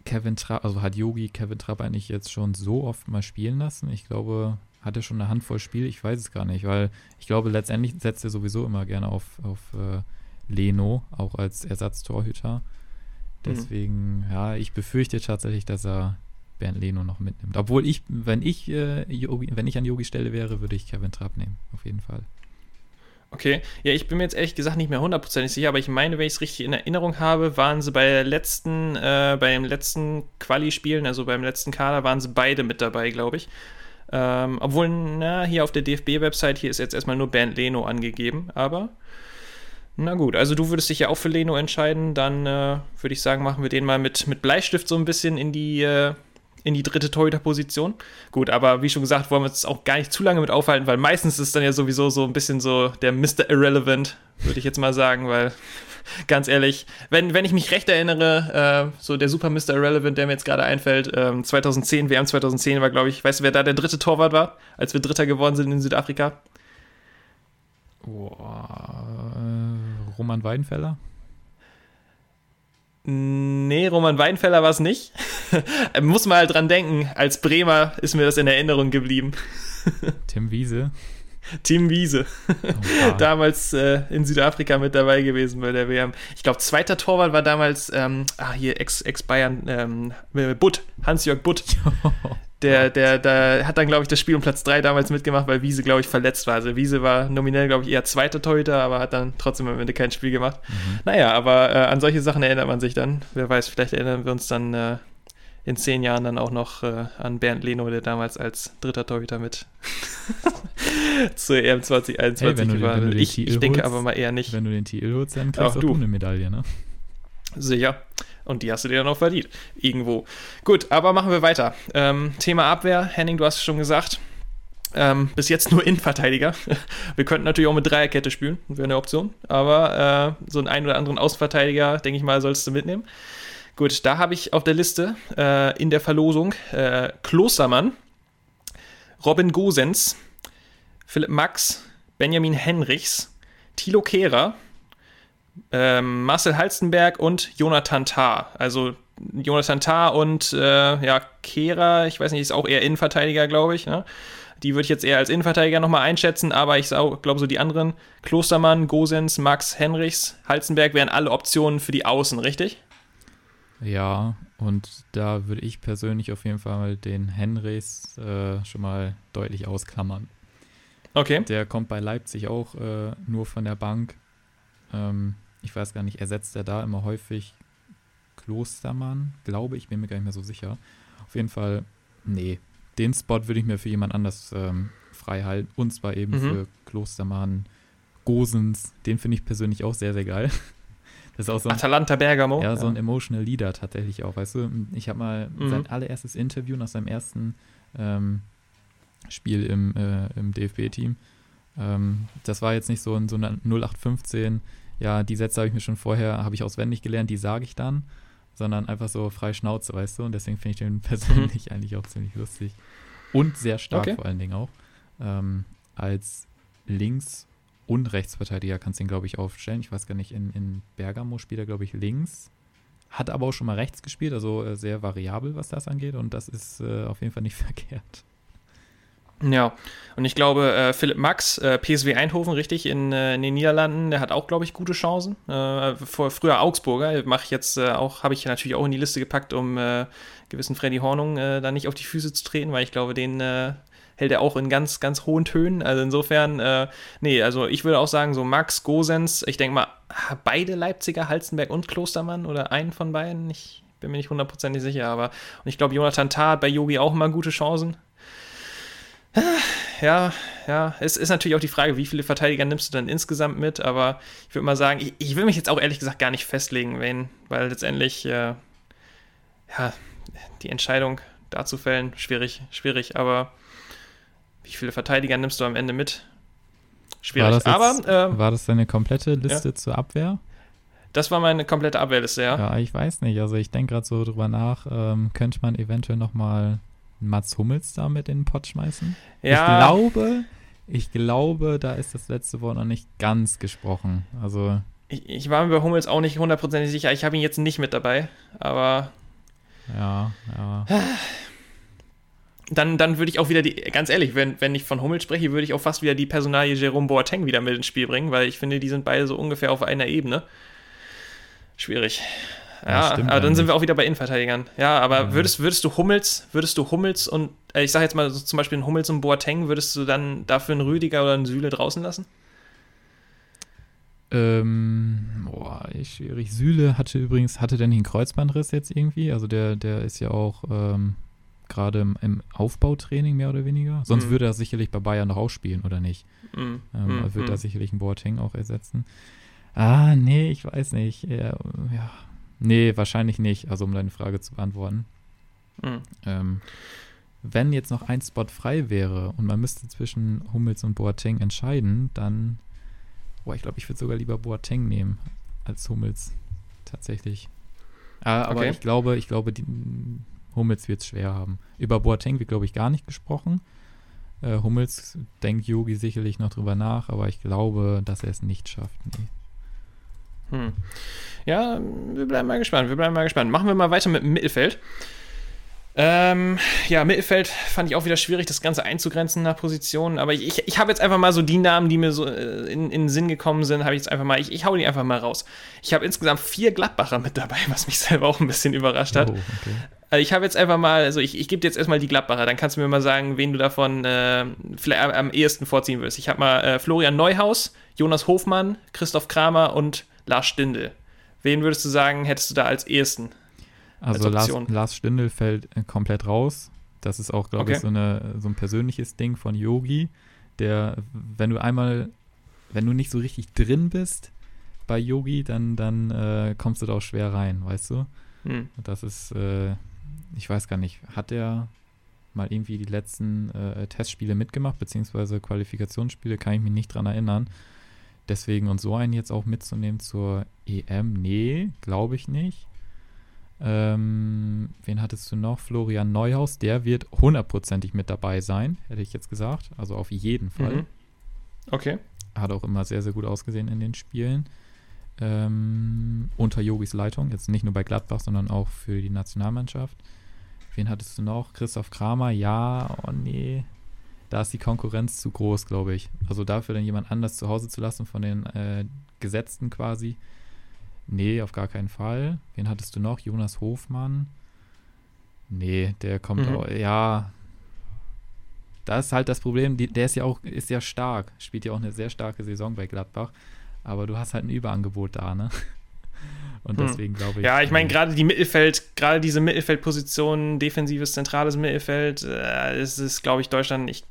Kevin Trapp, also hat Yogi Kevin Trapp eigentlich jetzt schon so oft mal spielen lassen? Ich glaube, hat er schon eine Handvoll Spiele? Ich weiß es gar nicht, weil ich glaube, letztendlich setzt er sowieso immer gerne auf, auf äh, Leno, auch als Ersatztorhüter. Mhm. Deswegen, mhm. ja, ich befürchte tatsächlich, dass er Bernd Leno noch mitnimmt. Obwohl ich, wenn ich, äh, Yogi, wenn ich an Yogi Stelle wäre, würde ich Kevin Trapp nehmen, auf jeden Fall. Okay, ja, ich bin mir jetzt ehrlich gesagt nicht mehr hundertprozentig sicher, aber ich meine, wenn ich es richtig in Erinnerung habe, waren sie bei der letzten, äh, beim letzten Quali-Spielen, also beim letzten Kader, waren sie beide mit dabei, glaube ich. Ähm, obwohl, na, hier auf der DFB-Website, hier ist jetzt erstmal nur Bernd Leno angegeben, aber na gut, also du würdest dich ja auch für Leno entscheiden, dann äh, würde ich sagen, machen wir den mal mit, mit Bleistift so ein bisschen in die, äh, in die dritte Torhüter-Position. Gut, aber wie schon gesagt, wollen wir uns auch gar nicht zu lange mit aufhalten, weil meistens ist dann ja sowieso so ein bisschen so der Mr. Irrelevant, würde ich jetzt mal sagen, weil ganz ehrlich, wenn, wenn ich mich recht erinnere, äh, so der Super Mr. Irrelevant, der mir jetzt gerade einfällt, ähm, 2010, WM 2010 war, glaube ich, weißt du, wer da der dritte Torwart war, als wir Dritter geworden sind in Südafrika? Boah, äh, Roman Weidenfeller? Nee, Roman Weinfeller war es nicht. Muss mal halt dran denken, als Bremer ist mir das in Erinnerung geblieben. Tim Wiese. Tim Wiese. Oh, damals äh, in Südafrika mit dabei gewesen bei der WM. Ich glaube, zweiter Torwart war damals, ähm, ah, hier Ex-Bayern, Ex ähm, Butt, Hans-Jörg Butt. Der, der, der hat dann, glaube ich, das Spiel um Platz 3 damals mitgemacht, weil Wiese, glaube ich, verletzt war. Also Wiese war nominell, glaube ich, eher zweiter Torhüter, aber hat dann trotzdem am Ende kein Spiel gemacht. Mhm. Naja, aber äh, an solche Sachen erinnert man sich dann. Wer weiß, vielleicht erinnern wir uns dann äh, in zehn Jahren dann auch noch äh, an Bernd Leno, der damals als dritter Torhüter mit zur EM 2021 hey, war. Ich, ich denke aber mal eher nicht. Wenn du den Titel holst, dann kriegst auch du eine Medaille, ne? Sicher. Und die hast du dir dann auch verdient. Irgendwo. Gut, aber machen wir weiter. Ähm, Thema Abwehr. Henning, du hast es schon gesagt. Ähm, bis jetzt nur Innenverteidiger. Wir könnten natürlich auch mit Dreierkette spielen, wäre eine Option. Aber äh, so einen ein oder anderen Außenverteidiger, denke ich mal, sollst du mitnehmen. Gut, da habe ich auf der Liste äh, in der Verlosung äh, Klostermann, Robin Gosens, Philipp Max, Benjamin Henrichs, Thilo Kehrer, ähm, Marcel Halstenberg und Jonathan Tah. Also Jonathan Tah und äh, ja, Kehrer, ich weiß nicht, ist auch eher Innenverteidiger, glaube ich. Ne? Die würde ich jetzt eher als Innenverteidiger nochmal einschätzen, aber ich glaube, so die anderen, Klostermann, Gosens, Max, Henrichs, Halstenberg wären alle Optionen für die Außen, richtig? Ja, und da würde ich persönlich auf jeden Fall den Henrichs äh, schon mal deutlich ausklammern. Okay. Der kommt bei Leipzig auch äh, nur von der Bank. Ähm, ich weiß gar nicht, ersetzt er da immer häufig Klostermann? Glaube ich, bin mir gar nicht mehr so sicher. Auf jeden Fall, nee. Den Spot würde ich mir für jemand anders ähm, frei halten. Und zwar eben mhm. für Klostermann, Gosens. Den finde ich persönlich auch sehr, sehr geil. Das ist auch so ein, Atalanta Bergamo. Ja, so ein emotional Leader tatsächlich auch. Weißt du, ich habe mal mhm. sein allererstes Interview nach seinem ersten ähm, Spiel im, äh, im DFB-Team. Ähm, das war jetzt nicht so, in, so eine 0815 ja, die Sätze habe ich mir schon vorher, habe ich auswendig gelernt, die sage ich dann, sondern einfach so frei Schnauze, weißt du? Und deswegen finde ich den persönlich mhm. eigentlich auch ziemlich lustig. Und sehr stark okay. vor allen Dingen auch. Ähm, als Links- und Rechtsverteidiger kannst du ihn, glaube ich, aufstellen. Ich weiß gar nicht, in, in Bergamo spielt er, glaube ich, links. Hat aber auch schon mal rechts gespielt, also äh, sehr variabel, was das angeht. Und das ist äh, auf jeden Fall nicht verkehrt. Ja, und ich glaube, äh, Philipp Max, äh, PSW Eindhoven, richtig, in, äh, in, den Niederlanden, der hat auch, glaube ich, gute Chancen. Äh, vor, früher Augsburger, mache ich jetzt äh, auch, habe ich natürlich auch in die Liste gepackt, um äh, gewissen Freddy Hornung da nicht auf die Füße zu treten, weil ich glaube, den hält er auch in ganz, ganz hohen Tönen. Also insofern, nee, also ich würde auch sagen, so Max, Gosens, ich denke mal, beide Leipziger, Halzenberg und Klostermann oder einen von beiden, ich bin mir nicht hundertprozentig sicher, aber und ich glaube, Jonathan Tah hat bei Yogi auch immer gute Chancen. Ja, ja, es ist natürlich auch die Frage, wie viele Verteidiger nimmst du dann insgesamt mit, aber ich würde mal sagen, ich, ich, will mich jetzt auch ehrlich gesagt gar nicht festlegen, wen, weil letztendlich, äh, ja, die Entscheidung da zu fällen, schwierig, schwierig, aber wie viele Verteidiger nimmst du am Ende mit? Schwierig. War das, jetzt, aber, äh, war das deine komplette Liste ja? zur Abwehr? Das war meine komplette Abwehrliste, ja. Ja, ich weiß nicht. Also ich denke gerade so drüber nach, ähm, könnte man eventuell nochmal Mats Hummels da mit in den Pott schmeißen? Ja. Ich glaube, ich glaube, da ist das letzte Wort noch nicht ganz gesprochen. Also. Ich, ich war mir bei Hummels auch nicht hundertprozentig sicher. Ich habe ihn jetzt nicht mit dabei, aber. Ja, ja. Dann, dann würde ich auch wieder die, ganz ehrlich, wenn, wenn ich von Hummels spreche, würde ich auch fast wieder die Personalie Jerome Boateng wieder mit ins Spiel bringen, weil ich finde, die sind beide so ungefähr auf einer Ebene. Schwierig. Ja, ja aber dann sind wir auch wieder bei Innenverteidigern. Ja, aber ja. würdest, würdest du Hummels, würdest du Hummels und, äh, ich sage jetzt mal so zum Beispiel einen Hummels und Boateng, würdest du dann dafür einen Rüdiger oder einen Süle draußen lassen? Ähm, boah, schwierig. Süle hatte übrigens, hatte der nicht einen Kreuzbandriss jetzt irgendwie? Also der, der ist ja auch ähm, gerade im, im, Aufbautraining mehr oder weniger. Sonst mm. würde er sicherlich bei Bayern noch ausspielen, oder nicht? Mm. Ähm. Wird er sicherlich einen Boateng auch ersetzen. Ah, nee, ich weiß nicht. Ja, ja, Nee, wahrscheinlich nicht. Also um deine Frage zu beantworten. Mhm. Ähm, wenn jetzt noch ein Spot frei wäre und man müsste zwischen Hummels und Boateng entscheiden, dann, boah, ich glaube, ich würde sogar lieber Boateng nehmen als Hummels. Tatsächlich. Ah, aber okay. ich glaube, ich glaube, die, Hummels wird es schwer haben. Über Boateng wird, glaube ich, gar nicht gesprochen. Äh, Hummels denkt Yogi sicherlich noch drüber nach, aber ich glaube, dass er es nicht schafft. Nee. Hm. Ja, wir bleiben mal gespannt. Wir bleiben mal gespannt. Machen wir mal weiter mit dem Mittelfeld. Ähm, ja, Mittelfeld fand ich auch wieder schwierig, das Ganze einzugrenzen nach Positionen. Aber ich, ich, habe jetzt einfach mal so die Namen, die mir so äh, in, in den Sinn gekommen sind, habe ich jetzt einfach mal, ich, ich hau die einfach mal raus. Ich habe insgesamt vier Gladbacher mit dabei, was mich selber auch ein bisschen überrascht hat. Oh, okay. Also ich habe jetzt einfach mal, also ich, ich gebe dir jetzt erstmal die Gladbacher, dann kannst du mir mal sagen, wen du davon äh, vielleicht am ehesten vorziehen wirst. Ich habe mal äh, Florian Neuhaus, Jonas Hofmann, Christoph Kramer und Lars Stindl. Wen würdest du sagen, hättest du da als ehesten? Also als Lars, Lars Stindl fällt äh, komplett raus. Das ist auch, glaube okay. ich, so, eine, so ein persönliches Ding von Yogi, der, wenn du einmal, wenn du nicht so richtig drin bist bei Yogi, dann, dann äh, kommst du da auch schwer rein, weißt du? Hm. Das ist, äh, ich weiß gar nicht, hat er mal irgendwie die letzten äh, Testspiele mitgemacht, beziehungsweise Qualifikationsspiele, kann ich mich nicht dran erinnern. Deswegen und so einen jetzt auch mitzunehmen zur EM, nee, glaube ich nicht. Ähm, wen hattest du noch? Florian Neuhaus, der wird hundertprozentig mit dabei sein, hätte ich jetzt gesagt. Also auf jeden Fall. Mhm. Okay. Hat auch immer sehr, sehr gut ausgesehen in den Spielen. Ähm, unter Yogis Leitung, jetzt nicht nur bei Gladbach, sondern auch für die Nationalmannschaft. Wen hattest du noch? Christoph Kramer, ja, oh nee, da ist die Konkurrenz zu groß, glaube ich. Also dafür dann jemand anders zu Hause zu lassen von den äh, Gesetzten quasi. Nee, auf gar keinen Fall. Wen hattest du noch? Jonas Hofmann. Nee, der kommt mhm. auch, ja. Da ist halt das Problem, die, der ist ja auch, ist ja stark, spielt ja auch eine sehr starke Saison bei Gladbach. Aber du hast halt ein Überangebot da, ne? Und hm. deswegen glaube ich. Ja, ich meine, gerade die Mittelfeld, gerade diese Mittelfeldpositionen, defensives, zentrales Mittelfeld, äh, ist, ist glaube ich, Deutschland, ich,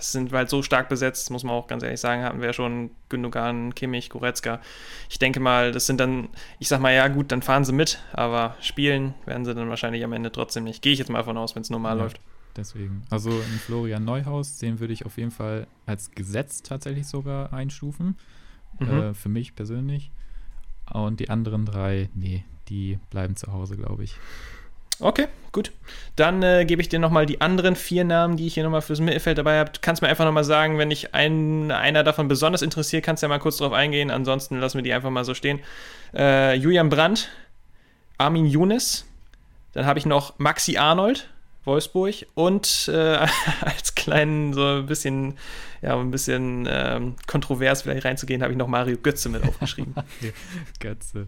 sind halt so stark besetzt, muss man auch ganz ehrlich sagen, hatten wir schon Gündogan, Kimmich, Goretzka. Ich denke mal, das sind dann, ich sag mal, ja, gut, dann fahren sie mit, aber spielen werden sie dann wahrscheinlich am Ende trotzdem nicht. Gehe ich jetzt mal von aus, wenn es normal ja, läuft. Deswegen. Also in Florian Neuhaus, den würde ich auf jeden Fall als Gesetz tatsächlich sogar einstufen. Mhm. Äh, für mich persönlich. Und die anderen drei, nee, die bleiben zu Hause, glaube ich. Okay, gut. Dann äh, gebe ich dir nochmal die anderen vier Namen, die ich hier nochmal fürs Mittelfeld dabei habe. Du kannst mir einfach nochmal sagen, wenn dich ein, einer davon besonders interessiert, kannst du ja mal kurz drauf eingehen. Ansonsten lassen wir die einfach mal so stehen. Äh, Julian Brandt, Armin Younes, dann habe ich noch Maxi Arnold, Wolfsburg und äh, als kleinen, so ein bisschen, ja, ein bisschen ähm, kontrovers vielleicht reinzugehen, habe ich noch Mario Götze mit aufgeschrieben. Götze.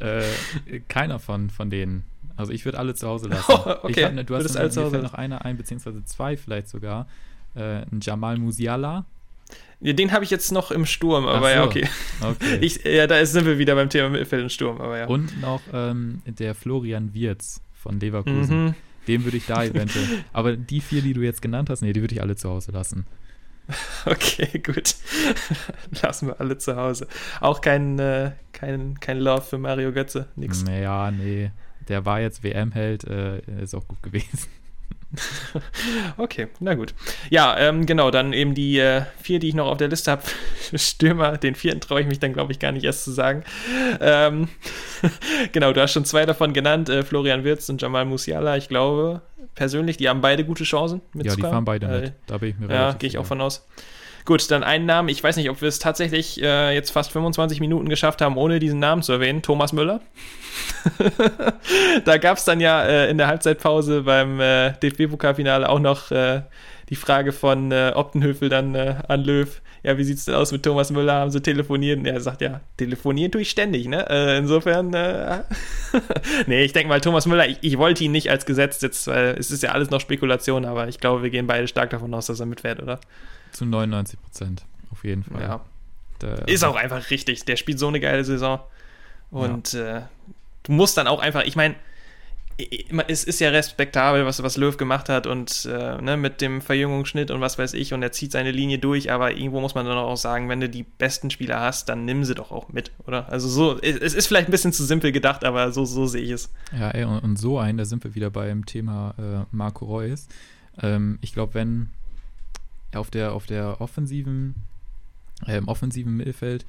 Äh, keiner von, von denen. Also ich würde alle zu Hause lassen. Oh, okay. Hab, ne, du hast alle mir noch einer ein, beziehungsweise zwei vielleicht sogar. Äh, ein Jamal Musiala. Ja, den habe ich jetzt noch im Sturm, aber so. ja, okay. okay. Ich, ja, da sind wir wieder beim Thema Mittelfeld und Sturm, aber ja. Und noch ähm, der Florian Wirz von Leverkusen. Mhm. Den würde ich da eventuell. Aber die vier, die du jetzt genannt hast, nee, die würde ich alle zu Hause lassen. Okay, gut. Lassen wir alle zu Hause. Auch kein, äh, kein, kein Love für Mario Götze, nix. Naja, nee. Der war jetzt WM-Held, äh, ist auch gut gewesen. okay, na gut. Ja, ähm, genau, dann eben die äh, vier, die ich noch auf der Liste habe. Stürmer, den vierten traue ich mich dann, glaube ich, gar nicht erst zu sagen. Ähm, genau, du hast schon zwei davon genannt, äh, Florian Wirz und Jamal Musiala. Ich glaube persönlich, die haben beide gute Chancen. Ja, die fahren beide äh, mit. Da bin ich mir Ja, gehe ich auch von aus. Gut, dann einen Namen. Ich weiß nicht, ob wir es tatsächlich äh, jetzt fast 25 Minuten geschafft haben, ohne diesen Namen zu erwähnen. Thomas Müller. da gab es dann ja äh, in der Halbzeitpause beim äh, DFB-Pokalfinale auch noch äh, die Frage von äh, Optenhöfel dann äh, an Löw. Ja, wie sieht es denn aus mit Thomas Müller? Haben sie telefoniert? Und er sagt, ja, telefonieren tue ich ständig, ne? Äh, insofern, nee, ich denke mal, Thomas Müller, ich, ich, wollte ihn nicht als Gesetz jetzt, es ist ja alles noch Spekulation, aber ich glaube, wir gehen beide stark davon aus, dass er mitfährt, oder? Zu 99 Prozent, auf jeden Fall. Ja. Der, ist auch einfach richtig. Der spielt so eine geile Saison. Und ja. äh, du musst dann auch einfach, ich meine, es ist ja respektabel, was, was Löw gemacht hat und äh, ne, mit dem Verjüngungsschnitt und was weiß ich und er zieht seine Linie durch, aber irgendwo muss man dann auch sagen, wenn du die besten Spieler hast, dann nimm sie doch auch mit, oder? Also so, es ist vielleicht ein bisschen zu simpel gedacht, aber so, so sehe ich es. Ja, ey, und, und so ein, da sind wir wieder beim Thema äh, Marco Reus. Ähm, ich glaube, wenn auf der, auf der offensiven, äh, im offensiven Mittelfeld,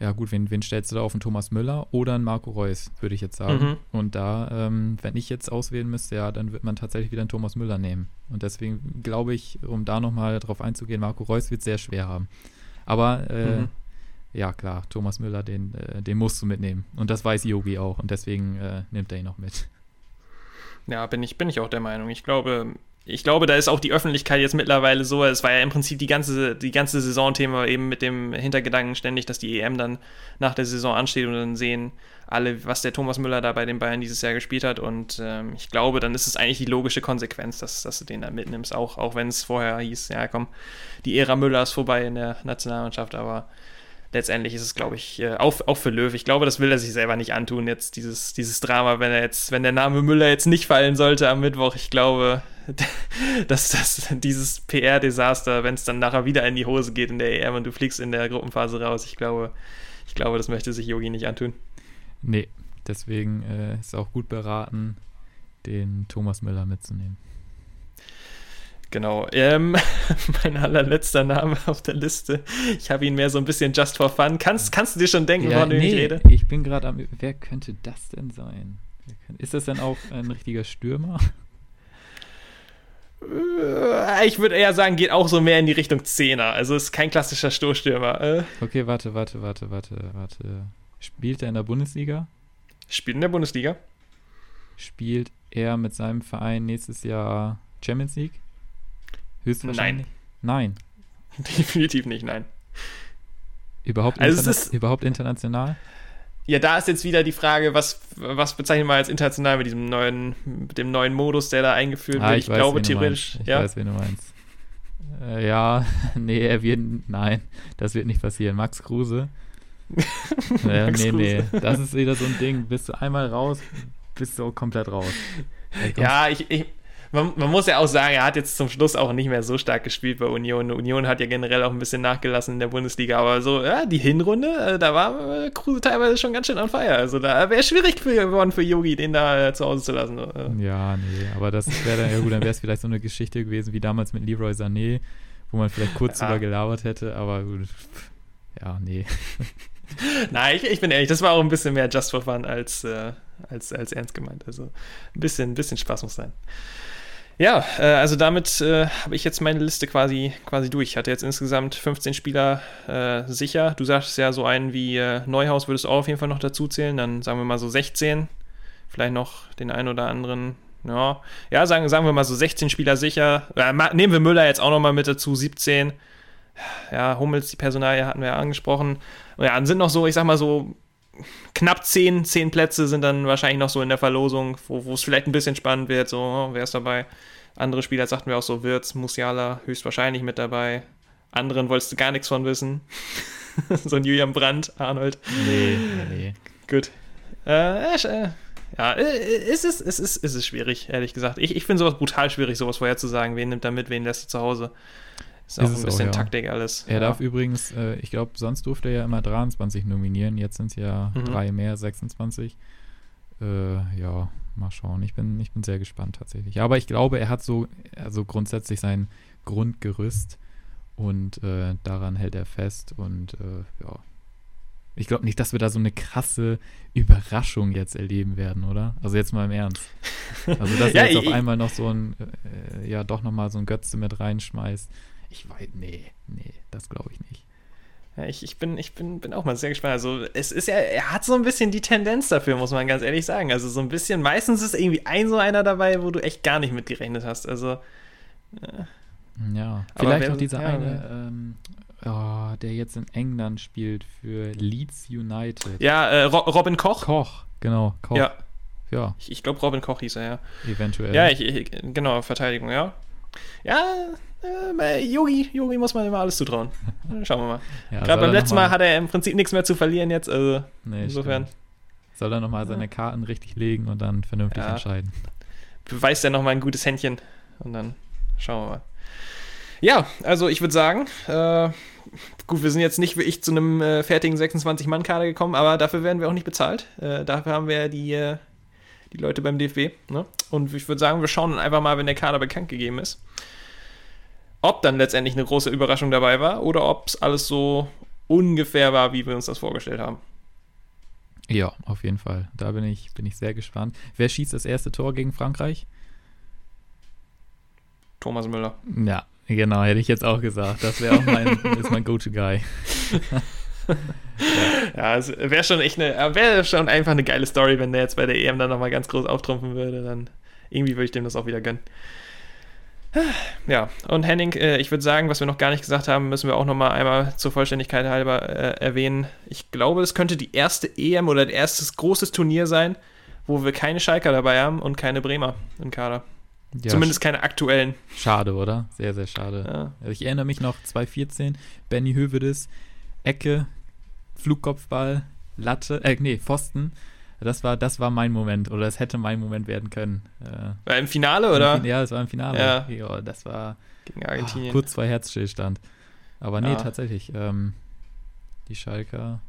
ja gut, wen, wen stellst du da auf einen Thomas Müller oder einen Marco Reus, würde ich jetzt sagen. Mhm. Und da, ähm, wenn ich jetzt auswählen müsste, ja, dann wird man tatsächlich wieder einen Thomas Müller nehmen. Und deswegen glaube ich, um da nochmal drauf einzugehen, Marco Reus wird sehr schwer haben. Aber äh, mhm. ja, klar, Thomas Müller, den, äh, den musst du mitnehmen. Und das weiß Yogi auch. Und deswegen äh, nimmt er ihn noch mit. Ja, bin ich, bin ich auch der Meinung. Ich glaube, ich glaube, da ist auch die Öffentlichkeit jetzt mittlerweile so, es war ja im Prinzip die ganze, die ganze Saison-Thema eben mit dem Hintergedanken ständig, dass die EM dann nach der Saison ansteht und dann sehen alle, was der Thomas Müller da bei den Bayern dieses Jahr gespielt hat. Und ähm, ich glaube, dann ist es eigentlich die logische Konsequenz, dass, dass du den dann mitnimmst, auch, auch wenn es vorher hieß, ja komm, die Ära Müller ist vorbei in der Nationalmannschaft, aber letztendlich ist es, glaube ich, äh, auch, auch für Löw. Ich glaube, das will er sich selber nicht antun, jetzt dieses, dieses Drama, wenn er jetzt, wenn der Name Müller jetzt nicht fallen sollte am Mittwoch. Ich glaube, dass das dieses PR-Desaster, wenn es dann nachher wieder in die Hose geht in der EM und du fliegst in der Gruppenphase raus, ich glaube, ich glaube, das möchte sich Yogi nicht antun. Nee, deswegen äh, ist auch gut beraten, den Thomas Müller mitzunehmen. Genau. Ähm, mein allerletzter Name auf der Liste. Ich habe ihn mehr so ein bisschen just for fun. Kannst, kannst du dir schon denken, ja, nee, ich rede? Ich bin gerade am. Wer könnte das denn sein? Ist das denn auch ein richtiger Stürmer? Äh, ich würde eher sagen, geht auch so mehr in die Richtung Zehner. Also ist kein klassischer Stoßstürmer. Äh. Okay, warte, warte, warte, warte, warte. Spielt er in der Bundesliga? Spielt in der Bundesliga. Spielt er mit seinem Verein nächstes Jahr Champions League? Höchstwahrscheinlich? Nein. Nein. Definitiv nicht, nein. Überhaupt, also interna ist, überhaupt international? Ja, da ist jetzt wieder die Frage, was, was bezeichnen wir als international mit diesem neuen, mit dem neuen Modus, der da eingeführt ah, wird. Ich, ich glaube theoretisch. Ich ja. weiß, wen du meinst. Äh, ja, nee, er wird, nein, das wird nicht passieren. Max Kruse. äh, Max nee, Kruse. nee, das ist wieder so ein Ding. Bist du einmal raus, bist du komplett raus. Ja, ich, ich, man, man, muss ja auch sagen, er hat jetzt zum Schluss auch nicht mehr so stark gespielt bei Union. Union hat ja generell auch ein bisschen nachgelassen in der Bundesliga, aber so, ja, die Hinrunde, äh, da war äh, Kruse teilweise schon ganz schön on fire. Also da wäre schwierig geworden für Yogi, den da äh, zu Hause zu lassen. Ja, nee, aber das wäre dann, ja gut, dann wäre es vielleicht so eine Geschichte gewesen wie damals mit Leroy Sané, wo man vielleicht kurz ja. drüber gelabert hätte, aber gut, ja, nee. Nein, ich, ich, bin ehrlich, das war auch ein bisschen mehr Just for Fun als, äh, als, als ernst gemeint. Also ein bisschen, ein bisschen Spaß muss sein. Ja, äh, also damit äh, habe ich jetzt meine Liste quasi, quasi durch. Ich hatte jetzt insgesamt 15 Spieler äh, sicher. Du sagst ja, so einen wie äh, Neuhaus würdest du auch auf jeden Fall noch dazu zählen. Dann sagen wir mal so 16. Vielleicht noch den einen oder anderen. Ja, ja sagen, sagen wir mal so 16 Spieler sicher. Äh, nehmen wir Müller jetzt auch noch mal mit dazu, 17. Ja, Hummels, die Personalie hatten wir ja angesprochen. Ja, dann sind noch so, ich sag mal so knapp 10, 10 Plätze sind dann wahrscheinlich noch so in der Verlosung, wo es vielleicht ein bisschen spannend wird. So, oh, wer ist dabei? Andere Spieler sagten wir auch so, Wirtz, Musiala höchstwahrscheinlich mit dabei. Anderen wolltest du gar nichts von wissen. so ein Julian Brandt, Arnold. Nee, nee. Gut. Äh, äh, ja, äh, es ist, es, ist, es ist schwierig, ehrlich gesagt. Ich, ich finde sowas brutal schwierig, sowas vorherzusagen. Wen nimmt er mit, wen lässt er zu Hause? Ist, ist auch ein bisschen auch, ja. Taktik alles. Er ja. darf übrigens, äh, ich glaube, sonst durfte er ja immer 23 nominieren. Jetzt sind es ja mhm. drei mehr, 26. Äh, ja, mal schauen. Ich bin, ich bin sehr gespannt tatsächlich. Aber ich glaube, er hat so also grundsätzlich sein Grundgerüst und äh, daran hält er fest. Und äh, ja, ich glaube nicht, dass wir da so eine krasse Überraschung jetzt erleben werden, oder? Also jetzt mal im Ernst. Also dass ja, er jetzt auf einmal noch so ein, äh, ja doch nochmal so ein Götze mit reinschmeißt. Ich weiß, nee, nee, das glaube ich nicht. Ja, ich, ich, bin, ich bin, bin auch mal sehr gespannt. Also, es ist ja, er hat so ein bisschen die Tendenz dafür, muss man ganz ehrlich sagen. Also, so ein bisschen, meistens ist irgendwie ein so einer dabei, wo du echt gar nicht mitgerechnet hast. Also. Äh. Ja, vielleicht wer, auch dieser ja, eine, ähm, oh, der jetzt in England spielt für Leeds United. Ja, äh, Robin Koch. Koch, genau, Koch. Ja. ja. Ich, ich glaube, Robin Koch hieß er, ja. Eventuell. Ja, ich, ich, genau, Verteidigung, ja. Ja, Yogi, Yogi muss man immer alles zutrauen. Schauen wir mal. ja, Gerade beim letzten mal, mal hat er im Prinzip nichts mehr zu verlieren jetzt, also nee, insofern. Stimmt. Soll er nochmal seine Karten richtig legen und dann vernünftig ja. entscheiden. Beweist er nochmal ein gutes Händchen und dann schauen wir mal. Ja, also ich würde sagen, äh, gut, wir sind jetzt nicht wie ich zu einem äh, fertigen 26-Mann-Kader gekommen, aber dafür werden wir auch nicht bezahlt. Äh, dafür haben wir ja die, äh, die Leute beim DFB. Ne? Und ich würde sagen, wir schauen dann einfach mal, wenn der Kader bekannt gegeben ist, ob dann letztendlich eine große Überraschung dabei war oder ob es alles so ungefähr war, wie wir uns das vorgestellt haben. Ja, auf jeden Fall. Da bin ich, bin ich sehr gespannt. Wer schießt das erste Tor gegen Frankreich? Thomas Müller. Ja, Genau, hätte ich jetzt auch gesagt. Das wäre auch mein, mein Go-To-Guy. ja, es wäre schon echt eine, wäre schon einfach eine geile Story, wenn der jetzt bei der EM dann nochmal ganz groß auftrumpfen würde. Dann irgendwie würde ich dem das auch wieder gönnen. Ja, und Henning, äh, ich würde sagen, was wir noch gar nicht gesagt haben, müssen wir auch nochmal einmal zur Vollständigkeit halber äh, erwähnen. Ich glaube, es könnte die erste EM oder erstes großes Turnier sein, wo wir keine Schalker dabei haben und keine Bremer im Kader. Ja, Zumindest keine aktuellen. Schade, oder? Sehr, sehr schade. Ja. Also ich erinnere mich noch 2014, Benny Hövedes, Ecke, Flugkopfball, Latte, äh, nee, Pfosten. Das war, das war mein Moment, oder es hätte mein Moment werden können. Äh, war im Finale, oder? ja, es war im Finale. Ja. ja das war gegen Argentinien. Ach, kurz vor Herzstillstand. Aber nee, ja. tatsächlich. Ähm, die Schalker.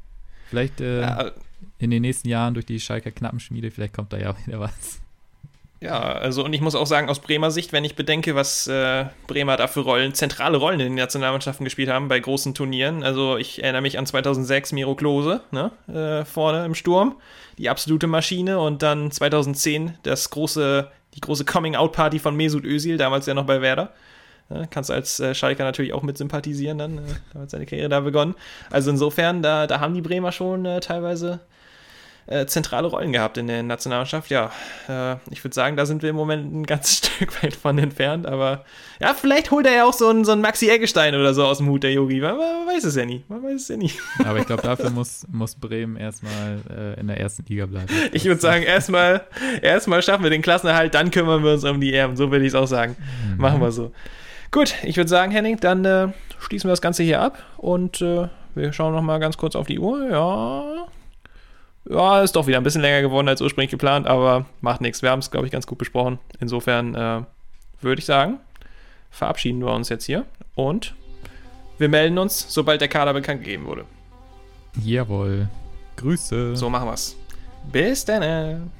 Vielleicht äh, ja. in den nächsten Jahren durch die Schalker Knappenschmiede, vielleicht kommt da ja wieder was. Ja, also und ich muss auch sagen, aus Bremer Sicht, wenn ich bedenke, was äh, Bremer da für Rollen, zentrale Rollen in den Nationalmannschaften gespielt haben bei großen Turnieren. Also ich erinnere mich an 2006 Miro Klose, ne, äh, vorne im Sturm, die absolute Maschine und dann 2010 das große, die große Coming-out-Party von Mesut Özil, damals ja noch bei Werder. Ja, kannst als äh, Schalker natürlich auch mit sympathisieren, dann äh, hat seine Karriere da begonnen. Also insofern, da, da haben die Bremer schon äh, teilweise äh, zentrale Rollen gehabt in der Nationalmannschaft. Ja, äh, ich würde sagen, da sind wir im Moment ein ganzes Stück weit von entfernt, aber ja, vielleicht holt er ja auch so einen, so einen Maxi Eggestein oder so aus dem Hut, der Yogi. Man, man, weiß es ja nie. Man weiß es ja nie. Aber ich glaube, dafür muss, muss Bremen erstmal äh, in der ersten Liga bleiben. Ich würde sagen, erstmal erstmal schaffen wir den Klassenerhalt, dann kümmern wir uns um die EM. So würde ich es auch sagen. Mhm. Machen wir so. Gut, ich würde sagen, Henning, dann äh, schließen wir das Ganze hier ab und äh, wir schauen noch mal ganz kurz auf die Uhr. Ja, ja, ist doch wieder ein bisschen länger geworden als ursprünglich geplant, aber macht nichts. Wir haben es, glaube ich, ganz gut besprochen. Insofern äh, würde ich sagen, verabschieden wir uns jetzt hier und wir melden uns, sobald der Kader bekannt gegeben wurde. Jawohl. Grüße. So machen wir's. Bis dann.